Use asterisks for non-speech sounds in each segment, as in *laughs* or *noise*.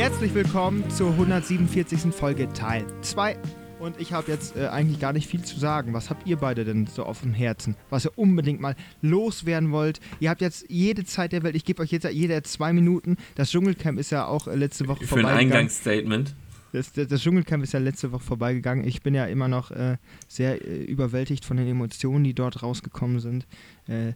Herzlich willkommen zur 147. Folge Teil 2. Und ich habe jetzt äh, eigentlich gar nicht viel zu sagen. Was habt ihr beide denn so auf dem Herzen, was ihr unbedingt mal loswerden wollt? Ihr habt jetzt jede Zeit der Welt, ich gebe euch jetzt jede zwei Minuten. Das Dschungelcamp ist ja auch äh, letzte Woche Für ein Eingangsstatement. Das, das, das, Dschungelcamp ist ja letzte Woche vorbeigegangen. Ich bin ja immer noch äh, sehr äh, überwältigt von den Emotionen, die dort rausgekommen sind. Äh,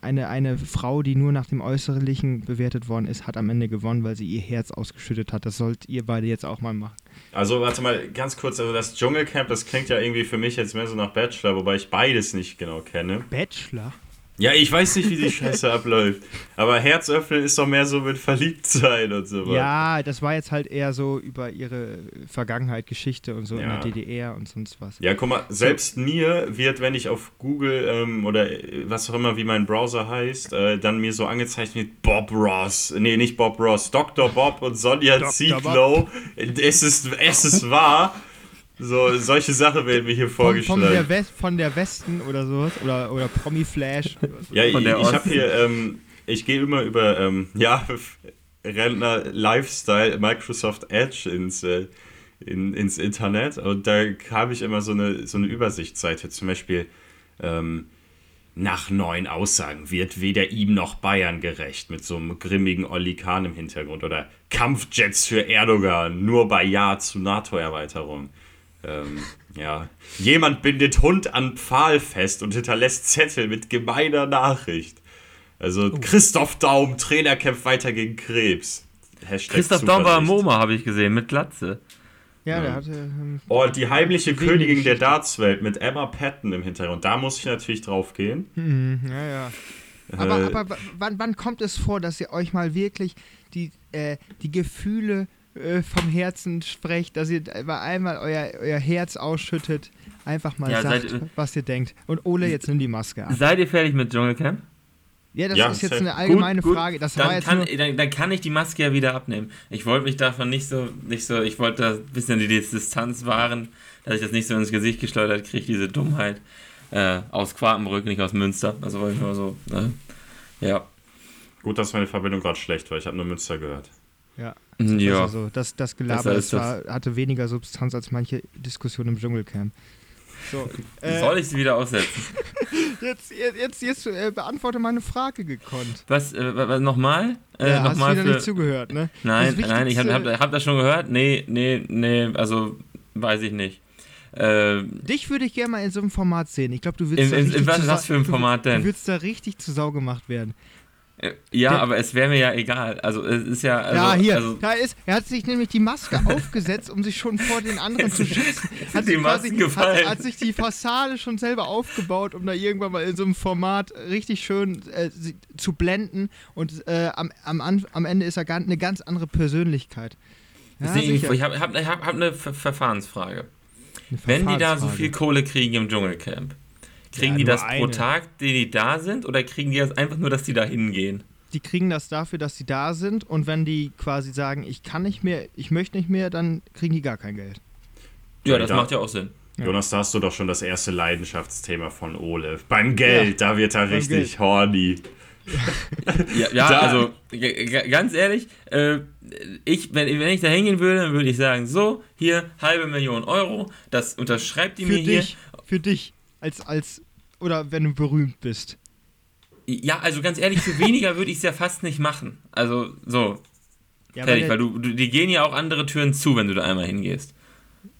eine, eine Frau, die nur nach dem Äußerlichen bewertet worden ist, hat am Ende gewonnen, weil sie ihr Herz ausgeschüttet hat. Das sollt ihr beide jetzt auch mal machen. Also warte mal ganz kurz, also das Dschungelcamp, das klingt ja irgendwie für mich jetzt mehr so nach Bachelor, wobei ich beides nicht genau kenne. Bachelor? Ja, ich weiß nicht, wie die Scheiße *laughs* abläuft. Aber Herzöffnen ist doch mehr so mit Verliebtsein und so weiter. Ja, das war jetzt halt eher so über ihre Vergangenheit, Geschichte und so ja. in der DDR und sonst was. Ja, guck mal, selbst so. mir wird, wenn ich auf Google ähm, oder was auch immer, wie mein Browser heißt, äh, dann mir so angezeigt wird, Bob Ross. Nee, nicht Bob Ross, Dr. Bob und Sonja Zieglow. Es ist, es ist wahr. So, solche Sachen werden mir hier vorgeschlagen. Von, der, West, von der Westen oder sowas? Oder, oder Promi Flash? ja, ich, ich habe hier, ähm, ich gehe immer über, ähm, ja, Rentner Lifestyle, Microsoft Edge ins, äh, in, ins Internet und da habe ich immer so eine, so eine Übersichtsseite, zum Beispiel, ähm, nach neuen Aussagen wird weder ihm noch Bayern gerecht, mit so einem grimmigen Olli Kahn im Hintergrund. Oder Kampfjets für Erdogan, nur bei Ja zu NATO-Erweiterung. Ähm, ja. Jemand bindet Hund an Pfahl fest und hinterlässt Zettel mit gemeiner Nachricht. Also oh. Christoph Daum, Trainer kämpft weiter gegen Krebs. Hashtag Christoph Daum war MoMA, habe ich gesehen, mit Glatze. Ja, der hatte. Ähm, oh, die heimliche Königin der Dartswelt mit Emma Patton im Hintergrund. Da muss ich natürlich drauf gehen. Mhm, ja, ja. Aber, äh, aber wann, wann kommt es vor, dass ihr euch mal wirklich die, äh, die Gefühle äh, vom Herzen sprecht, dass ihr einmal euer, euer Herz ausschüttet, einfach mal ja, sagt, seid, was ihr denkt. Und Ole, jetzt nimm die Maske ab. Seid ihr fertig mit Dschungelcamp? Ja, das ja, ist jetzt eine allgemeine gut, gut. Frage. Das dann, kann, dann, dann, kann ich die Maske ja wieder abnehmen. Ich wollte mich davon nicht so, nicht so, ich wollte da ein bisschen die Distanz wahren, dass ich das nicht so ins Gesicht geschleudert kriege, diese Dummheit. Äh, aus Quakenbrück, nicht aus Münster. Also wollte ich mal so, ne? Ja. Gut, dass meine Verbindung gerade schlecht war. Ich habe nur Münster gehört. Ja. Ja. Also das, das Gelaber das war, hatte weniger Substanz als manche Diskussion im Dschungelcamp. So, *laughs* äh, Soll ich sie wieder aussetzen? *laughs* jetzt jetzt, jetzt, äh, beantworte meine Frage gekonnt. Was, äh, was nochmal? Äh, ja, noch hast wieder für... nicht zugehört, ne? Nein, nein, ich habe hab, hab das schon gehört. Nee, nee, nee, also weiß ich nicht. Äh, Dich würde ich gerne mal in so einem Format sehen. Ich glaube, du willst in, in, in was, was für ein Format denn? Du würdest da richtig zu Sau gemacht werden. Äh, ja, der, aber es wäre mir ja egal. Also es ist ja. Also, ja, hier. Also, da ist, er hat sich nämlich die Maske *laughs* aufgesetzt, um sich schon vor den anderen zu *laughs* schützen. Hat die Masken gefallen. Hat, hat, sich die Fassade schon selber aufgebaut, um da irgendwann mal in so einem Format richtig schön äh, zu blenden. Und äh, am, am, am Ende ist er gar, eine ganz andere Persönlichkeit. Ja, ich habe hab, hab, hab eine Verfahrensfrage. Eine Wenn die da so viel Kohle kriegen im Dschungelcamp, Kriegen ja, die das eine. pro Tag, die die da sind, oder kriegen die das einfach nur, dass die da hingehen? Die kriegen das dafür, dass sie da sind und wenn die quasi sagen, ich kann nicht mehr, ich möchte nicht mehr, dann kriegen die gar kein Geld. Ja, das da, macht ja auch Sinn. Jonas, da hast du doch schon das erste Leidenschaftsthema von Ole. Beim Geld, ja, da wird er richtig Geld. horny. ja, ja also ganz ehrlich, äh, ich, wenn, wenn ich da hingehen würde, dann würde ich sagen, so, hier, halbe Million Euro, das unterschreibt die für mir dich, hier. Für dich, als, als oder wenn du berühmt bist? Ja, also ganz ehrlich, für weniger würde ich es ja fast nicht machen. Also so. Ja, Fertig, weil du, du, die gehen ja auch andere Türen zu, wenn du da einmal hingehst.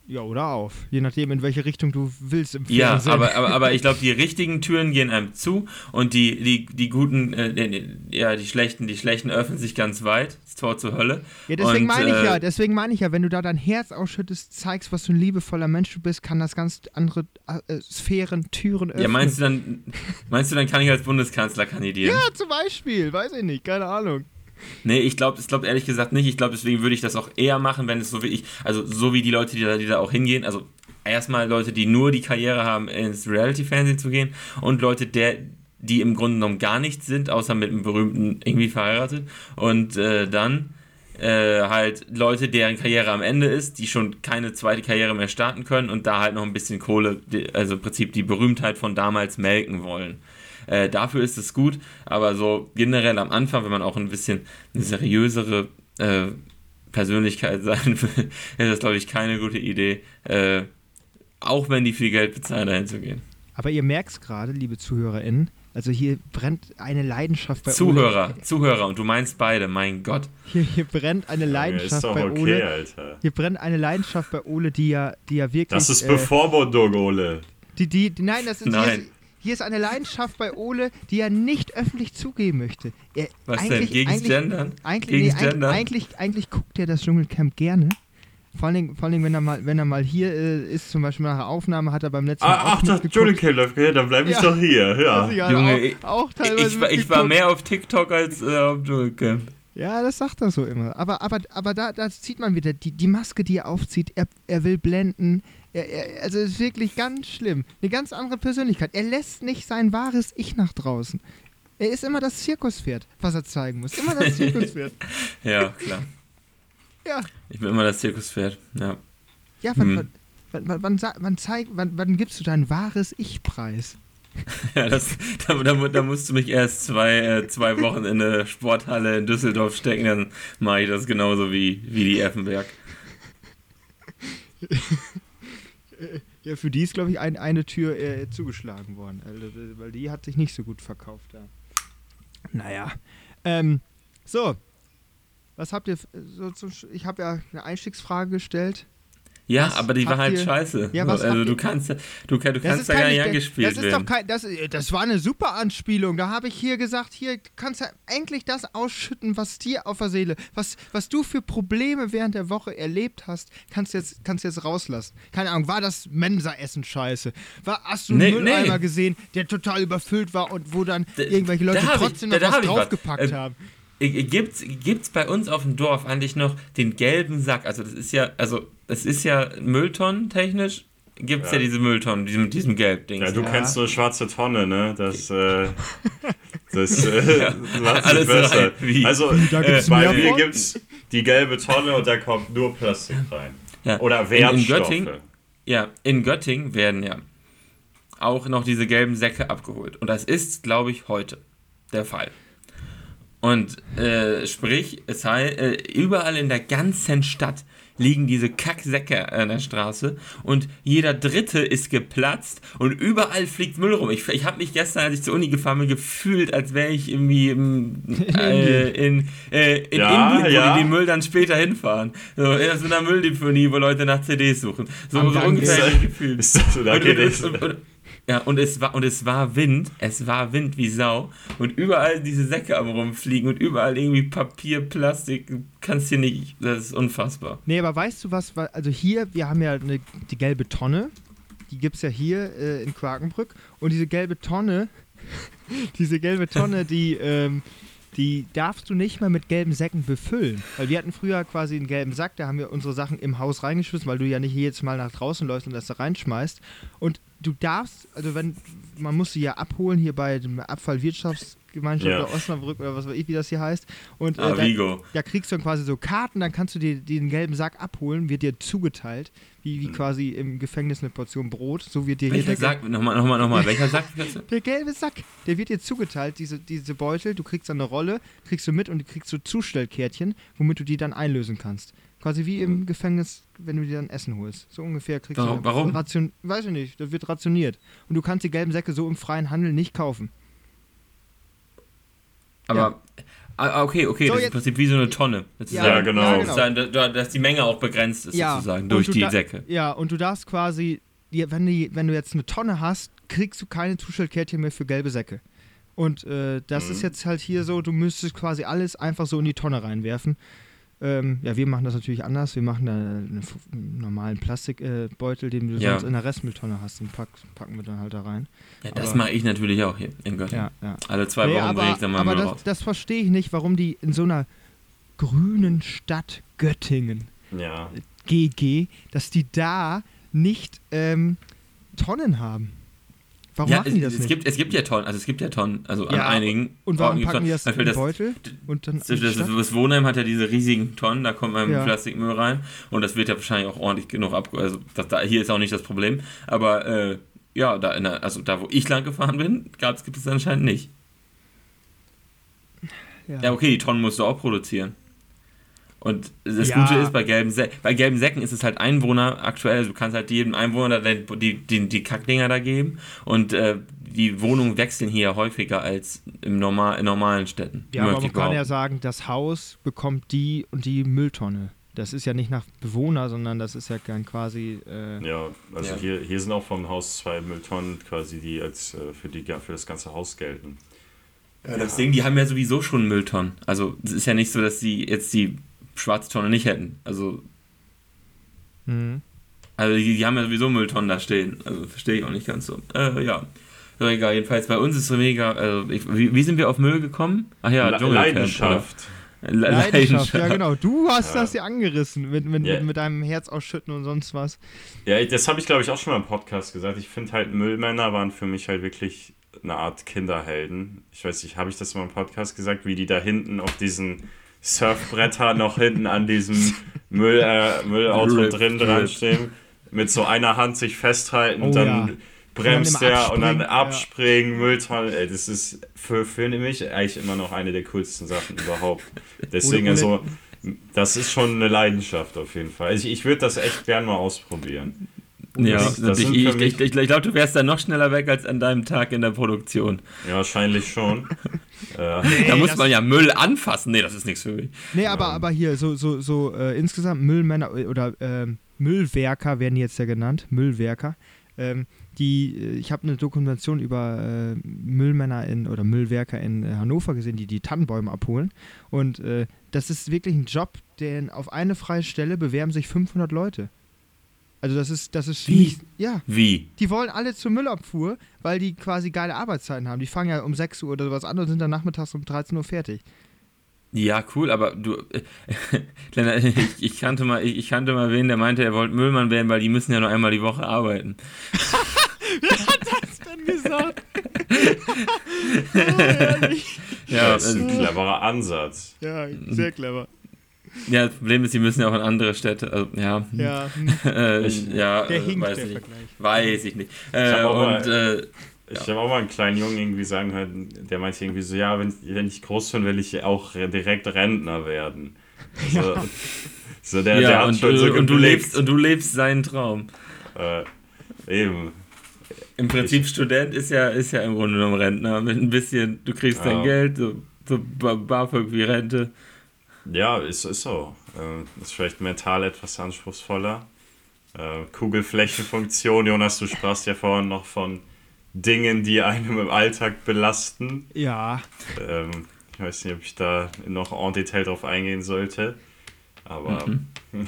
Ja, oder auf. Je nachdem, in welche Richtung du willst im Ja, aber, aber, aber ich *laughs* glaube, die richtigen Türen gehen einem zu und die, die, die guten, äh, ja, die schlechten, die schlechten öffnen sich ganz weit. Das Tor zur Hölle. Ja, deswegen meine ich äh, ja, deswegen meine ich ja, wenn du da dein Herz ausschüttest, zeigst, was für ein liebevoller Mensch du bist, kann das ganz andere äh, Sphären, Türen öffnen. Ja, meinst du dann, meinst du, dann kann ich als Bundeskanzler kandidieren? Ja, zum Beispiel, weiß ich nicht, keine Ahnung. Nee, ich glaube ich glaub ehrlich gesagt nicht. Ich glaube, deswegen würde ich das auch eher machen, wenn es so wie ich, also so wie die Leute, die da, die da auch hingehen, also erstmal Leute, die nur die Karriere haben, ins Reality-Fernsehen zu gehen und Leute, der, die im Grunde genommen gar nichts sind, außer mit einem berühmten irgendwie verheiratet. Und äh, dann äh, halt Leute, deren Karriere am Ende ist, die schon keine zweite Karriere mehr starten können und da halt noch ein bisschen Kohle, also im Prinzip die Berühmtheit von damals melken wollen. Äh, dafür ist es gut, aber so generell am Anfang, wenn man auch ein bisschen eine seriösere äh, Persönlichkeit *laughs* sein will, ist das, glaube ich, keine gute Idee. Äh, auch wenn die viel Geld bezahlen, dahin zu gehen. Aber ihr merkt es gerade, liebe ZuhörerInnen, also hier brennt eine Leidenschaft bei Zuhörer, Ole. Zuhörer, und du meinst beide, mein Gott. Hier, hier brennt eine Leidenschaft ist doch bei okay, Ole. Alter. Hier brennt eine Leidenschaft bei Ole, die ja, die ja wirklich. Das ist äh, Bevormundung, Ole. Die, die, die, nein, das ist, Hier, Nein. Hier ist eine Leidenschaft bei Ole, die er nicht öffentlich zugeben möchte. Er, Was denn? eigentlich- Gegens eigentlich- Gendern? Eigentlich, Gegens nee, Gendern? eigentlich, eigentlich guckt er das Dschungelcamp gerne. Vor allen, Dingen, vor allen Dingen, wenn er mal, wenn er mal hier äh, ist, zum Beispiel nach der Aufnahme, hat er beim letzten Mal Ah, auch ach, das mitgeguckt. Dschungelcamp läuft, ja, dann bleib ich Ja. doch hier, ja. Ja, Junge, auch, ich- auch teilweise Ich, war- ich war mehr auf TikTok als äh, auf Dschungelcamp. Ja, das sagt er so immer. Aber, aber, aber da, da sieht man wieder, die, die Maske, die er aufzieht, er, er will blenden. Er, er, also es ist wirklich ganz schlimm. Eine ganz andere Persönlichkeit. Er lässt nicht sein wahres Ich nach draußen. Er ist immer das Zirkuspferd, was er zeigen muss. Immer das Zirkuspferd. *laughs* Ja, klar. *laughs* Ja, Ich bin immer das Zirkuspferd. Ja. ja wann, Hm. wann, wann, wann, wann, zeig, wann, wann gibst du dein wahres Ich-Preis? *laughs* Ja, das, da, da, da musst du mich erst zwei, äh, zwei Wochen in eine Sporthalle in Düsseldorf stecken, dann mache ich das genauso wie, wie die Effenberg. Ja, für die ist, glaube ich, ein, eine Tür äh, zugeschlagen worden. Äh, weil die hat sich nicht so gut verkauft. Ja. Naja. Ähm, so. Was habt ihr so zum Ich habe ja eine Einstiegsfrage gestellt. Ja, Was aber die war halt ihr- scheiße. Ja, was also du kannst, du, du kannst da kein- gar nicht das- angespielt das ist doch werden. kein, das, äh, das war eine super Anspielung. Da habe ich hier gesagt, hier kannst du endlich das ausschütten, was dir auf der Seele, was, was du für Probleme während der Woche erlebt hast, kannst du jetzt, kannst jetzt rauslassen. Keine Ahnung, war das Mensa-Essen scheiße? War, hast du einen Nee, Mülleimer nee. gesehen, der total überfüllt war und wo dann Da- irgendwelche Leute ich- trotzdem da- noch was ich was. draufgepackt Ähm, haben? Äh, Gibt's, gibt's bei uns auf dem Dorf eigentlich noch den gelben Sack? Also das ist ja, also es ist ja Mülltonnen technisch, gibt's ja, Ja. diese Mülltonnen, mit diesem, diesem Gelb-Ding. Ja, du Ja. kennst nur schwarze Tonne, ne? Das, äh, das äh, *laughs* Ja. macht Alles sich besser. rein. Wie? Also, Da äh, gibt's bei mir gibt's die gelbe Tonne und da kommt nur Plastik rein. Ja. Oder In- in Wertstoffe. Göttingen- Ja, in Göttingen werden ja auch noch diese gelben Säcke abgeholt. Und das ist, glaube ich, heute der Fall. Und äh, sprich, es heißt, äh, überall in der ganzen Stadt liegen diese Kacksäcke an der Straße und jeder dritte ist geplatzt und überall fliegt Müll rum. Ich, ich habe mich gestern, als ich zur Uni gefahren bin, gefühlt, als wäre ich irgendwie im, *laughs* äh, in, äh, in Ja, Indien, wo ja. die den Müll dann später hinfahren. So, in so einer Mülldeponie, wo Leute nach CDs suchen. So, so ungefähr ist- gefühlt. Ist das, da Und, und, und, und, ja, und es war und es war Wind, es war Wind wie Sau und überall diese Säcke am rumfliegen und überall irgendwie Papier, Plastik, kannst hier nicht, das ist unfassbar. Nee, aber weißt du was, wa- also hier, wir haben ja eine, die gelbe Tonne, die gibt es ja hier äh, in Quakenbrück und diese gelbe Tonne, *laughs* diese gelbe Tonne, die, ähm, die darfst du nicht mal mit gelben Säcken befüllen. Weil wir hatten früher quasi einen gelben Sack, da haben wir unsere Sachen im Haus reingeschmissen, weil du ja nicht jedes Mal nach draußen läufst und das da reinschmeißt. Und du darfst, also wenn, man muss sie ja abholen hier bei dem Abfallwirtschaftsgemeinschaft Ja. oder Osnabrück oder was weiß ich, wie das hier heißt. Und äh, Ah, da- Vigo. ja, kriegst du dann quasi so Karten, dann kannst du dir den gelben Sack abholen, wird dir zugeteilt, wie, wie quasi im Gefängnis eine Portion Brot. So wird dir hier Welcher der, Sack? Nochmal, nochmal, nochmal. *laughs* Welcher Sack? der gelbe Sack, der wird dir zugeteilt, diese, diese Beutel. Du kriegst dann eine Rolle, kriegst du mit und du kriegst so Zustellkärtchen, womit du die dann einlösen kannst. Quasi wie im Gefängnis, wenn du dir dann Essen holst. So ungefähr kriegst Warum- du. warum? Ration, weiß ich nicht, das wird rationiert. Und du kannst die gelben Säcke so im freien Handel nicht kaufen. Aber, ah, okay, okay, So, das ist im Prinzip wie so eine Tonne. Sozusagen. Ja, genau. Ja, Sozusagen, da- da- Dass die Menge auch begrenzt ist, sozusagen, und durch du die da- Säcke. Ja, und du darfst quasi, wenn, die, wenn du jetzt eine Tonne hast, kriegst du keine Zustellkärtchen mehr für gelbe Säcke. Und äh, das Mhm. ist jetzt halt hier so, du müsstest quasi alles einfach so in die Tonne reinwerfen. Ähm, ja, wir machen das natürlich anders. Wir machen da einen, normalen Plastikbeutel, äh, den du Ja. sonst in der Restmülltonne hast. Den pack, packen wir dann halt da rein. Ja, das mache ich natürlich auch hier in Göttingen. Ja, ja. Alle zwei Nee, Wochen bringe ich aber dann mal aber Müll das, raus. das verstehe ich nicht, warum die in so einer grünen Stadt Göttingen Ja. GG, dass die da nicht ähm, Tonnen haben. Warum ja, machen die das es nicht? Gibt, es gibt ja Tonnen, also es gibt ja Tonnen, also Ja, an einigen. und warum packen die das in den Beutel und dann Das, das, das, das Wohnheim hat ja diese riesigen Tonnen, da kommt man Ja. Plastikmüll rein und das wird ja wahrscheinlich auch ordentlich genug ab. Also das, da, hier ist auch nicht das Problem, aber äh, ja, da der, also da wo ich lang gefahren bin, gab's, gibt es anscheinend nicht. Ja, okay, die Tonnen musst du auch produzieren. Und das Ja. Gute ist, bei gelben, Sä bei gelben Säcken ist es halt Einwohner aktuell. Also du kannst halt jedem Einwohner die, die, die, die Kackdinger da geben. Und äh, die Wohnungen wechseln hier häufiger als im normal, in normalen Städten. Ja, aber man kann ja sagen, das Haus bekommt die und die Mülltonne. Das ist ja nicht nach Bewohner, sondern das ist ja dann quasi. Äh, Ja, also Ja. Hier, hier sind auch vom Haus zwei Mülltonnen quasi, die als äh, für, die, für das ganze Haus gelten. Ja, das Ding, die haben ja sowieso schon Mülltonnen. Also es ist ja nicht so, dass die jetzt die schwarze Tonne nicht hätten. Also, mhm. also die, die haben ja sowieso Mülltonnen da stehen. Also verstehe ich auch nicht ganz so. Äh, ja. So, egal, jedenfalls bei uns ist es mega. Also ich, wie, wie sind wir auf Müll gekommen? Ach ja, Le- Leidenschaft. oder? Le Leidenschaft, ja genau. Du hast Ja. das ja angerissen mit, mit, mit, mit deinem Herz ausschütten und sonst was. Ja, das habe ich glaube ich auch schon mal im Podcast gesagt. Ich finde halt Müllmänner waren für mich halt wirklich eine Art Kinderhelden. Ich weiß nicht, habe ich das mal im Podcast gesagt, wie die da hinten auf diesen Surfbretter noch hinten an diesem Müll, äh, Müllauto Grip, drin dran stehen, mit so einer Hand sich festhalten, Oh dann ja. bremst Und der und dann abspringen, ja. Mülltonne. Ey, das ist für, für mich eigentlich immer noch eine der coolsten Sachen überhaupt. Deswegen also, das ist schon eine Leidenschaft auf jeden Fall. Also ich, ich würde das echt gern mal ausprobieren. Ja, Das- das ich, ich, ich, ich, ich glaube, du wärst da noch schneller weg als an deinem Tag in der Produktion. Ja, wahrscheinlich schon. *laughs* äh, da muss man ja Müll anfassen. Nee, das ist nichts für mich. Nee, aber, aber hier, so, so, so äh, insgesamt Müllmänner oder ähm, Müllwerker werden die jetzt ja genannt, Müllwerker. Ähm, die, äh, ich habe eine Dokumentation über äh, Müllmänner in oder Müllwerker in äh, Hannover gesehen, die die Tannenbäume abholen. Und äh, das ist wirklich ein Job, denn auf eine freie Stelle bewerben sich 500 Leute. Also das ist, das ist Wie? nicht, ja, Wie? die wollen alle zur Müllabfuhr, weil die quasi geile Arbeitszeiten haben. Die fangen ja um 6 Uhr oder sowas an und sind dann nachmittags um 13 Uhr fertig. Ja, cool, aber du, *laughs* Lennart, ich, ich, kannte mal, ich, ich kannte mal wen, der meinte, er wollte Müllmann werden, weil die müssen ja nur einmal die Woche arbeiten. *laughs* Was denn gesagt? *laughs* oh. Ja, das ist ein äh, cleverer Ansatz. Ja, sehr clever. Ja, das Problem ist, die müssen ja auch in andere Städte. Also, ja, Ja, *laughs* äh, Ich- ja der äh, hinkt, weiß der ich nicht. Vergleich. Weiß ich nicht. Ich Äh, hab auch mal- äh, Ich habe auch mal einen kleinen Jungen irgendwie sagen hören, der meinte irgendwie so, ja, wenn, wenn ich groß bin, will ich auch re- direkt Rentner werden. *laughs* Also, so der, der ja, hat und, schon so äh, und, du lebst, und du lebst seinen Traum. Äh, eben. Im Prinzip Student ist ja, ist ja im Grunde genommen Rentner. Mit ein bisschen, du kriegst dein Ja. Geld, so, so Ba- BAföG wie Rente. Ja, ist, ist so. Äh, ist vielleicht mental etwas anspruchsvoller. Äh, Kugelflächenfunktion, Jonas, du sprachst ja vorhin noch von Dingen, die einem im Alltag belasten. Ja, Ähm, ich weiß nicht, ob ich da noch en Detail drauf eingehen sollte. Aber Mhm. *laughs*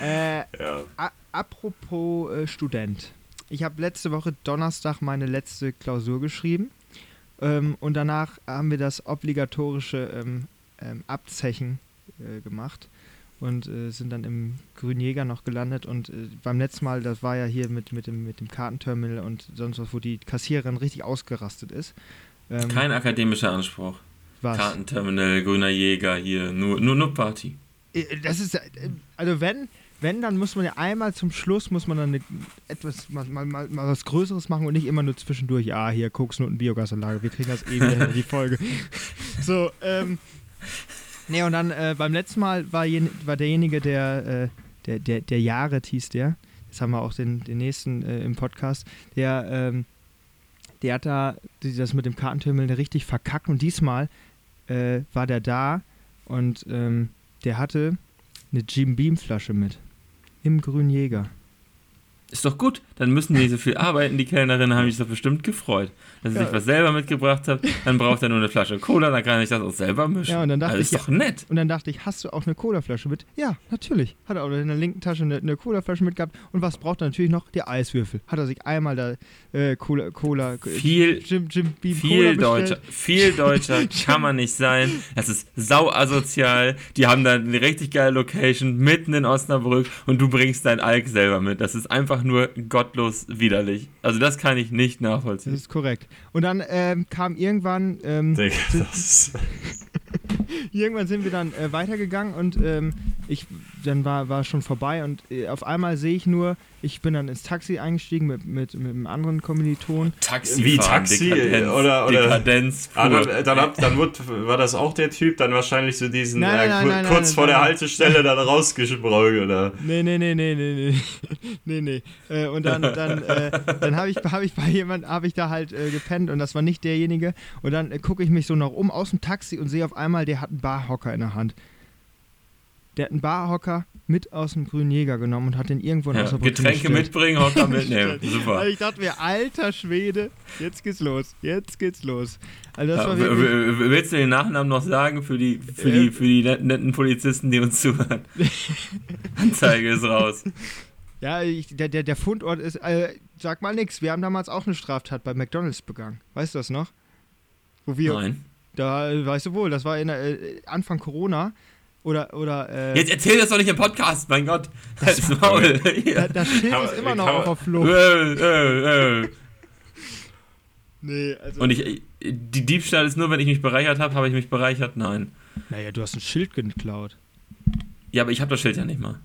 äh, ja. apropos äh, Student. Ich habe letzte Woche Donnerstag meine letzte Klausur geschrieben. Ähm, und danach haben wir das obligatorische ähm, ähm, Abzechen äh, gemacht und äh, sind dann im Grünjäger noch gelandet. Und äh, beim letzten Mal, das war ja hier mit, mit, dem, mit dem Kartenterminal und sonst was, wo die Kassiererin richtig ausgerastet ist. Ähm, Kein akademischer Anspruch. was? Kartenterminal, grüner Jäger hier, nur, nur, nur Party. Äh, Das ist, äh, also wenn, wenn, dann muss man ja einmal zum Schluss, muss man dann eine, etwas, mal, mal, mal, was Größeres machen und nicht immer nur zwischendurch, ja, hier Koksnoten, Biogasanlage, wir kriegen das eh wieder hin, die Folge. *laughs* So, ähm, *laughs* nee, und dann äh, beim letzten Mal war, jen, war derjenige, der, äh, der, der, der Jared hieß der, jetzt haben wir auch den, den nächsten äh, im Podcast, der, ähm, der hat da das mit dem Kartenterminal richtig verkackt und diesmal äh, war der da und ähm, der hatte eine Jim Beam Flasche mit. Im Grünen Jäger. Ist doch gut, dann müssen die nicht so viel arbeiten, die Kellnerinnen haben sich doch bestimmt gefreut, dass sie Ja. sich was selber mitgebracht hat. Dann braucht er nur eine Flasche Cola, dann kann ich das auch selber mischen. Ja, und dann dachte also ich, ist doch nett. Und dann dachte ich, hast du auch eine Colaflasche mit? Ja, natürlich. Hat er auch in der linken Tasche eine, eine Colaflasche mitgehabt. Und was braucht er natürlich noch? Die Eiswürfel. Hat er sich einmal da äh, Cola, Cola, Viel, Jim, Jim Beam Cola viel bestellt. deutscher, viel deutscher *laughs* kann man nicht sein. Das ist sau asozial. Die haben da eine richtig geile Location mitten in Osnabrück und du bringst dein Alk selber mit. Das ist einfach nur gottlos widerlich. Also das kann ich nicht Das nachvollziehen. ist korrekt. Und dann ähm, kam irgendwann, ähm, Digga, das, *laughs* irgendwann sind wir dann äh, weitergegangen und ähm, ich, dann war, war schon vorbei und äh, auf einmal sehe ich nur, ich bin dann ins Taxi eingestiegen mit, mit, mit einem anderen Kommiliton. Taxi Wie Taxi Dekadenz, oder, oder Dekadenz Ah, dann, dann, hab, dann wurde, war das auch der Typ, dann wahrscheinlich so diesen Nein, nein, äh, nein, ku- nein, kurz nein, vor nein, der nein. Haltestelle dann rausgesprungen oder Nee, nee, nee, nee, nee, nee. *laughs* nee, nee. Äh, und dann, dann, äh, dann habe ich, hab ich bei jemand, habe ich da halt äh, gepennt und das war nicht derjenige. Und dann äh, gucke ich mich so noch um aus dem Taxi und sehe auf einmal, der hat einen Barhocker in der Hand. Der hat einen Barhocker mit aus dem Grünen Jäger genommen und hat den irgendwo in Ja, Getränke mitbringen, Hocker mitnehmen. *laughs* Super. Also ich dachte mir, alter Schwede, jetzt geht's los, jetzt geht's los. Also das Ja, war wirklich, willst du den Nachnamen noch sagen für die, für Äh, die, für die netten, Polizisten, die uns zuhören? *laughs* Anzeige ist raus. ja, ich, der, der, der Fundort ist, äh, sag mal nix, wir haben damals auch eine Straftat bei McDonalds begangen. Weißt du das noch? Wo wir, Nein. Da, äh, weißt du wohl, das war in der, äh, Anfang Corona. Oder, oder, äh, Jetzt erzähl das doch nicht im Podcast, mein Gott. Das Maul. *laughs* da, das Schild Kann ist immer noch auf der Flucht. Äh, äh, äh. Nee, also. Und ich, die Diebstahl ist nur, wenn ich mich bereichert habe, habe ich mich bereichert? Nein. naja, du hast ein Schild geklaut. Ja, aber ich habe das Schild ja nicht mal.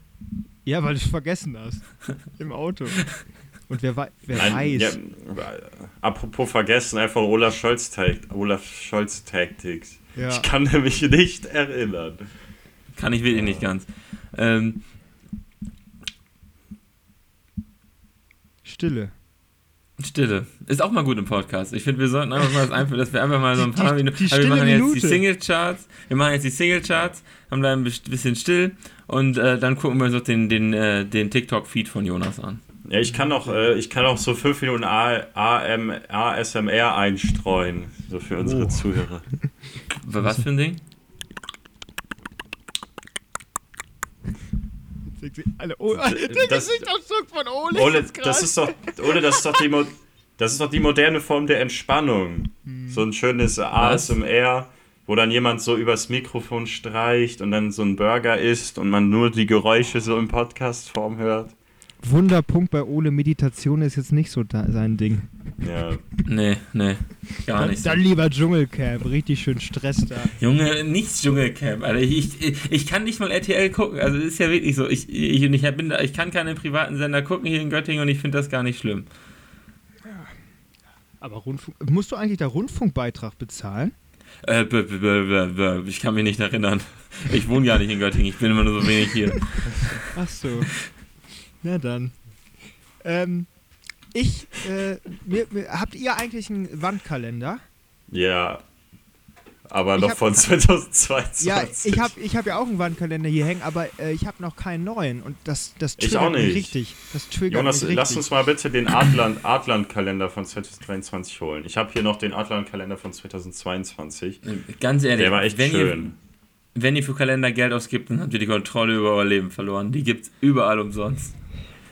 Ja, weil du es vergessen hast. *laughs* Im Auto. Und wer, wei wer Nein, weiß. ja, apropos vergessen, einfach Olaf Scholz, Takt- Olaf Scholz Tactics. Ja. Ich kann mich nicht erinnern. Kann ich wirklich nicht ganz. Ähm, Stille. Stille. Ist auch mal gut im Podcast. Ich finde, wir sollten einfach mal das *laughs* einführen, dass wir einfach mal so ein Die- paar die- Minuten. die Also wir machen jetzt die Minute. Single-Charts. Wir machen jetzt die Single-Charts, haben da ein bisschen still und äh, dann gucken wir uns noch den, den, äh, den TikTok-Feed von Jonas an. Ja, ich kann auch, äh, ich kann auch so 5 Minuten A- AM, ASMR einstreuen, so für unsere Oh. Zuhörer. Was für ein Ding? Alle, oh, der Das- Gesichtsausdruck von Ole, Ole, ist krass. das ist doch, Ole, das ist doch die, Mo das ist doch die moderne Form der Entspannung. So ein schönes ASMR, wo dann jemand so übers Mikrofon streicht und dann so ein Burger isst und man nur die Geräusche so im Podcast-Form hört. Wunderpunkt bei Ole, Meditation ist jetzt nicht so da, sein Ding. Ja. Nee, nee. Gar Dann, nicht. dann lieber Dschungelcamp, richtig schön Stress da. Junge, nichts Dschungelcamp, Alter. Ich, ich, ich kann nicht mal RTL gucken. Also ist ja wirklich so. Ich, ich, ich, bin da, ich kann keinen privaten Sender gucken hier in Göttingen und ich finde das gar nicht schlimm. Aber Rundfunk, musst du eigentlich da Rundfunkbeitrag bezahlen? Äh, b, b, b, b, b, ich kann mich nicht erinnern. Ich wohne gar nicht in Göttingen, ich bin immer nur so wenig hier. Ach so. Na dann. Ähm, ich, äh, mir, mir, habt ihr eigentlich einen Wandkalender? Ja. Aber Ich noch hab- von *laughs* 2022. Ja, ich habe ich hab ja auch einen Wandkalender hier hängen, aber äh, ich habe noch keinen neuen und das, das Ich triggert auch mich nicht. richtig. Das triggert Jonas, mich richtig. lass uns mal bitte den Adland- Adland-Kalender von 2023 holen. Ich habe hier noch den Adland-Kalender von 2022. Ganz ehrlich, Der war echt wenn, schön. Ihr, wenn ihr für Kalender Geld ausgibt, dann habt ihr die Kontrolle über euer Leben verloren. Die gibt's überall umsonst.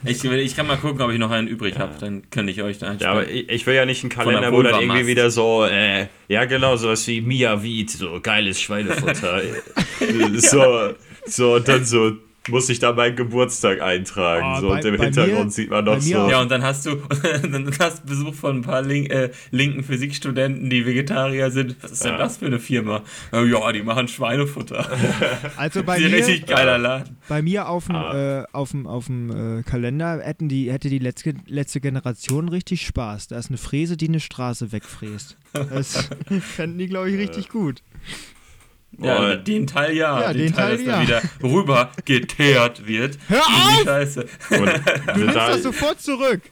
Ich, ich kann mal gucken, ob ich noch einen übrig habe, dann könnte ich euch da Ja, einsparen. aber ich, ich will ja nicht einen der Kalender, wo dann irgendwie wieder so, äh, ja genau, sowas wie Mia Wied, so geiles Schweinefutter. *laughs* *laughs* so, so, und dann so, muss ich da meinen Geburtstag eintragen. Oh, so, bei- und im Hintergrund mir- sieht man noch so. auch. Ja, und dann hast du *laughs* dann hast Besuch von ein paar link, äh, linken Physikstudenten, die Vegetarier sind. Was ist denn Ja. das für eine Firma? Äh, Ja, die machen Schweinefutter. *laughs* Also bei Die mir, richtig geiler Laden. bei mir auf dem Ah. äh, auf'm- auf'm, äh, Kalender hätten die, hätte die letzte, letzte Generation richtig Spaß. Da ist eine Fräse, die eine Straße wegfräst. Das *laughs* fänden die, glaube ich, richtig gut. Ja, Oh, den Teil ja. Ja, den Teil dass ja. da wieder rüber geteert wird. Hör auf! Die Scheiße. und *laughs* Du nimmst da, das sofort zurück.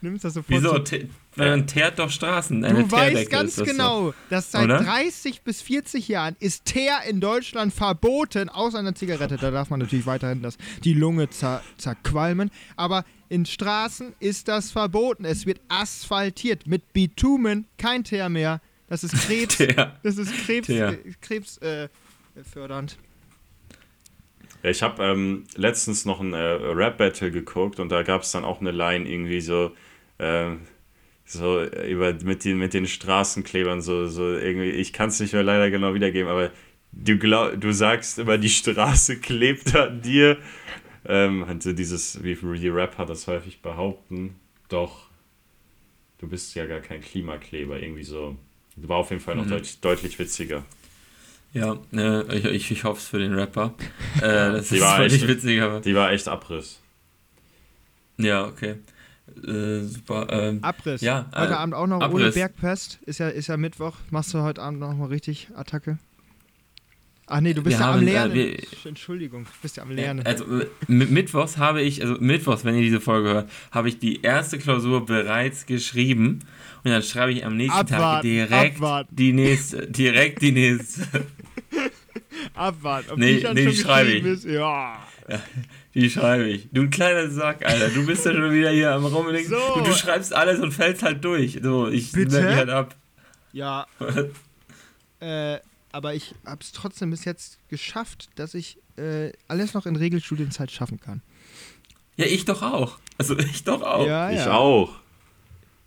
Nimmst das sofort Wieso? zurück. Man teert doch Straßen. Eine Du weißt Teerdecke ganz ist das genau, dass seit Oder? 30 bis 40 Jahren ist Teer in Deutschland verboten, außer einer Zigarette. Da darf man natürlich weiterhin das, die Lunge zer, zerqualmen. Aber in Straßen ist das verboten. Es wird asphaltiert mit Bitumen, kein Teer mehr. Das ist Krebs. *laughs* Teer. Das ist Krebs, äh, Krebs äh, fördernd. Ich habe ähm, letztens noch ein äh, Rap-Battle geguckt und da gab es dann auch eine Line irgendwie so, ähm, so äh, über, mit, den, mit den Straßenklebern, so, so irgendwie, ich kann es nicht mehr leider genau wiedergeben, aber du, glaub, du sagst immer, die Straße *laughs* klebt an dir. Ähm, also dieses, wie die Rapper das häufig behaupten, doch, du bist ja gar kein Klimakleber, irgendwie so. War auf jeden Fall noch Mhm. deut deutlich witziger. Ja, äh, ich, ich, ich hoffe es für den Rapper. *laughs* Äh, das Die ist war völlig echt- witzig, aber. Die war echt Abriss. Ja, okay. Äh, super. Ähm, Abriss. Ja, Heute äh, Abend auch noch ohne Abriss. Bergpest. Ist ja, ist ja Mittwoch. Machst du heute Abend noch mal richtig Attacke? Ach nee, du bist Wir ja am haben, äh, Lernen. wir- Entschuldigung, du bist ja am Ja, Lernen. Also äh, mi- Mittwochs habe ich, also Mittwochs, wenn ihr diese Folge hört, habe ich die erste Klausur bereits geschrieben und dann schreibe ich am nächsten Tag Abwarten, direkt abwarten. die nächste, direkt die nächste, *laughs* Abwarten. Ob Nee, die dann nee, schon die schreibe ich. Ist, ja. die schreibe ich. Du kleiner Sack, Alter, du bist ja schon wieder hier am rumlegen. So. Du, du schreibst alles und fällst halt durch. So, ich merke halt ab. Ja, *laughs* äh, aber ich habe es trotzdem bis jetzt geschafft, dass ich äh, alles noch in Regelstudienzeit schaffen kann. Ja, ich doch auch. Also ich doch auch. Ja, Ich ja. auch.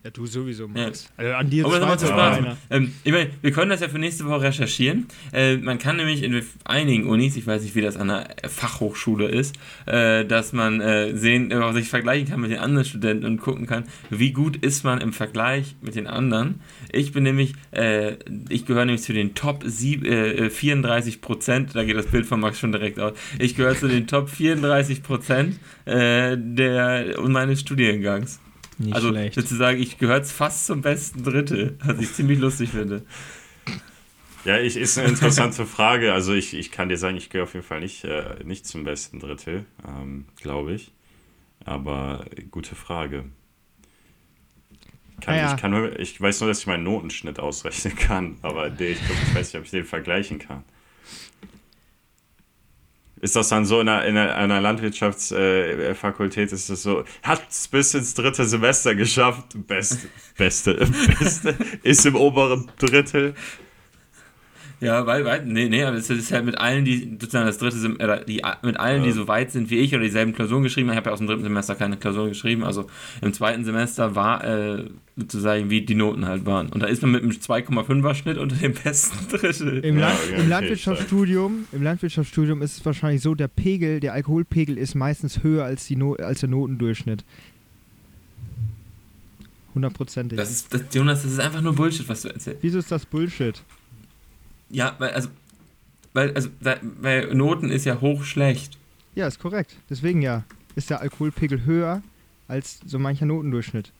Ja, du sowieso, Ja. Max. Also an dir Aber zu Spaß. keiner. Ähm, ich meine, wir können das ja für nächste Woche recherchieren. Äh, man kann nämlich in einigen Unis, ich weiß nicht, wie das an der Fachhochschule ist, äh, dass man äh, sehen, äh, sich vergleichen kann mit den anderen Studenten und gucken kann, wie gut ist man im Vergleich mit den anderen. Ich bin nämlich, äh, ich gehöre nämlich zu den Top sieb, äh, 34 Prozent, da geht das Bild von Max schon direkt aus. Ich gehöre zu den Top 34 Prozent äh, der meines Studiengangs. Nicht also schlecht. sozusagen, ich gehöre fast zum besten Drittel, *laughs* was ich ziemlich lustig finde. Ja, ich, ist eine interessante Frage. Also ich, ich kann dir sagen, ich gehöre auf jeden Fall nicht, äh, nicht zum besten Drittel, ähm, glaube ich. Aber gute Frage. Kann, Ah ja. ich, kann, ich weiß nur, dass ich meinen Notenschnitt ausrechnen kann, aber den, ich, glaub, ich weiß nicht, ob ich den vergleichen kann. Ist das dann so in einer, in einer, Landwirtschaftsfakultät, äh, Fakultät, ist das so, hat es bis ins dritte Semester geschafft, beste, beste, *laughs* beste, ist im oberen Drittel. Ja, weil, weil, nee, nee, aber es ist halt mit allen, die sozusagen das dritte Sem oder die, mit allen, die Ja. so weit sind wie ich oder dieselben Klausuren geschrieben haben. Ich habe ja aus dem dritten Semester keine Klausuren geschrieben, also im zweiten Semester war äh, sozusagen, wie die Noten halt waren. Und da ist man mit einem 2,5er Schnitt unter dem besten *laughs* Drittel. Im, Ja, Land, okay, im Landwirtschaftsstudium, im Landwirtschaftsstudium ist es wahrscheinlich so, der Pegel, der Alkoholpegel ist meistens höher als, die no als der Notendurchschnitt. Hundertprozentig. Das ist, das, Jonas, das ist einfach nur Bullshit, was du erzählst. Wieso ist das Bullshit? Ja, weil, also, weil, also, weil Noten ist ja hoch schlecht. Ja, ist korrekt. Deswegen ja, ist der Alkoholpegel höher als so mancher Notendurchschnitt.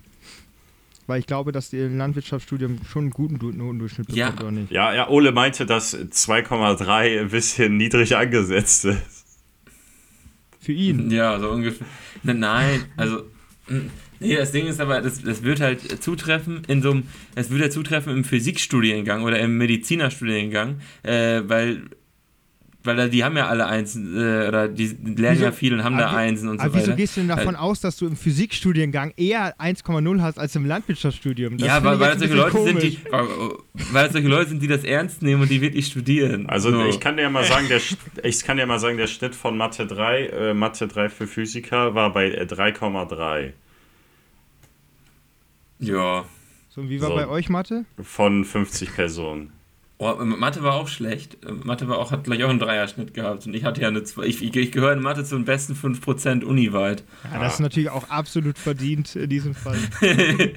Weil ich glaube, dass die im Landwirtschaftsstudium schon einen guten Du- Notendurchschnitt Ja. bekommt, oder nicht? Ja, ja, Ole meinte, dass 2,3 ein bisschen niedrig angesetzt ist. Für ihn. Ja, so ungefähr. Ne, Nein, also. Nee, das Ding ist aber, das, das wird halt zutreffen in so einem, das würde ja zutreffen im Physikstudiengang oder im Medizinerstudiengang, äh, weil, weil da, die haben ja alle Einsen, äh, oder die lernen Wieso- ja viel und haben da aber wie- Einsen und so Aber wieso weiter. gehst du denn davon aus, dass du im Physikstudiengang eher 1,0 hast als im Landwirtschaftsstudium? Das ja, weil, weil das solche Leute sind, die, weil, das solche Leute sind, die das ernst nehmen und die wirklich studieren. Also so. ich kann dir mal sagen, der, *laughs* ich kann dir mal sagen, der Schnitt von Mathe 3, äh, Mathe 3 für Physiker war bei äh, 3,3 Ja. So, und wie war So. bei euch Mathe? von 50 Personen. Oh, Mathe war auch schlecht. Mathe war auch, hat gleich auch einen Dreierschnitt gehabt. Und ich hatte ja eine zwei. Ich, ich, ich gehöre in Mathe zu den besten 5% uniweit. Ja, das ist natürlich auch absolut verdient in diesem Fall. *laughs*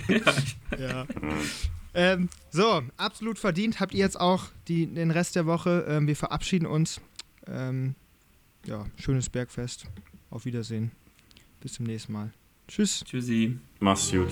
ja. Ähm, so, absolut verdient habt ihr jetzt auch die, den Rest der Woche. Ähm, wir verabschieden uns. Ähm, ja, schönes Bergfest. Auf Wiedersehen. Bis zum nächsten Mal. Tschüss. Tschüssi. Mach's gut.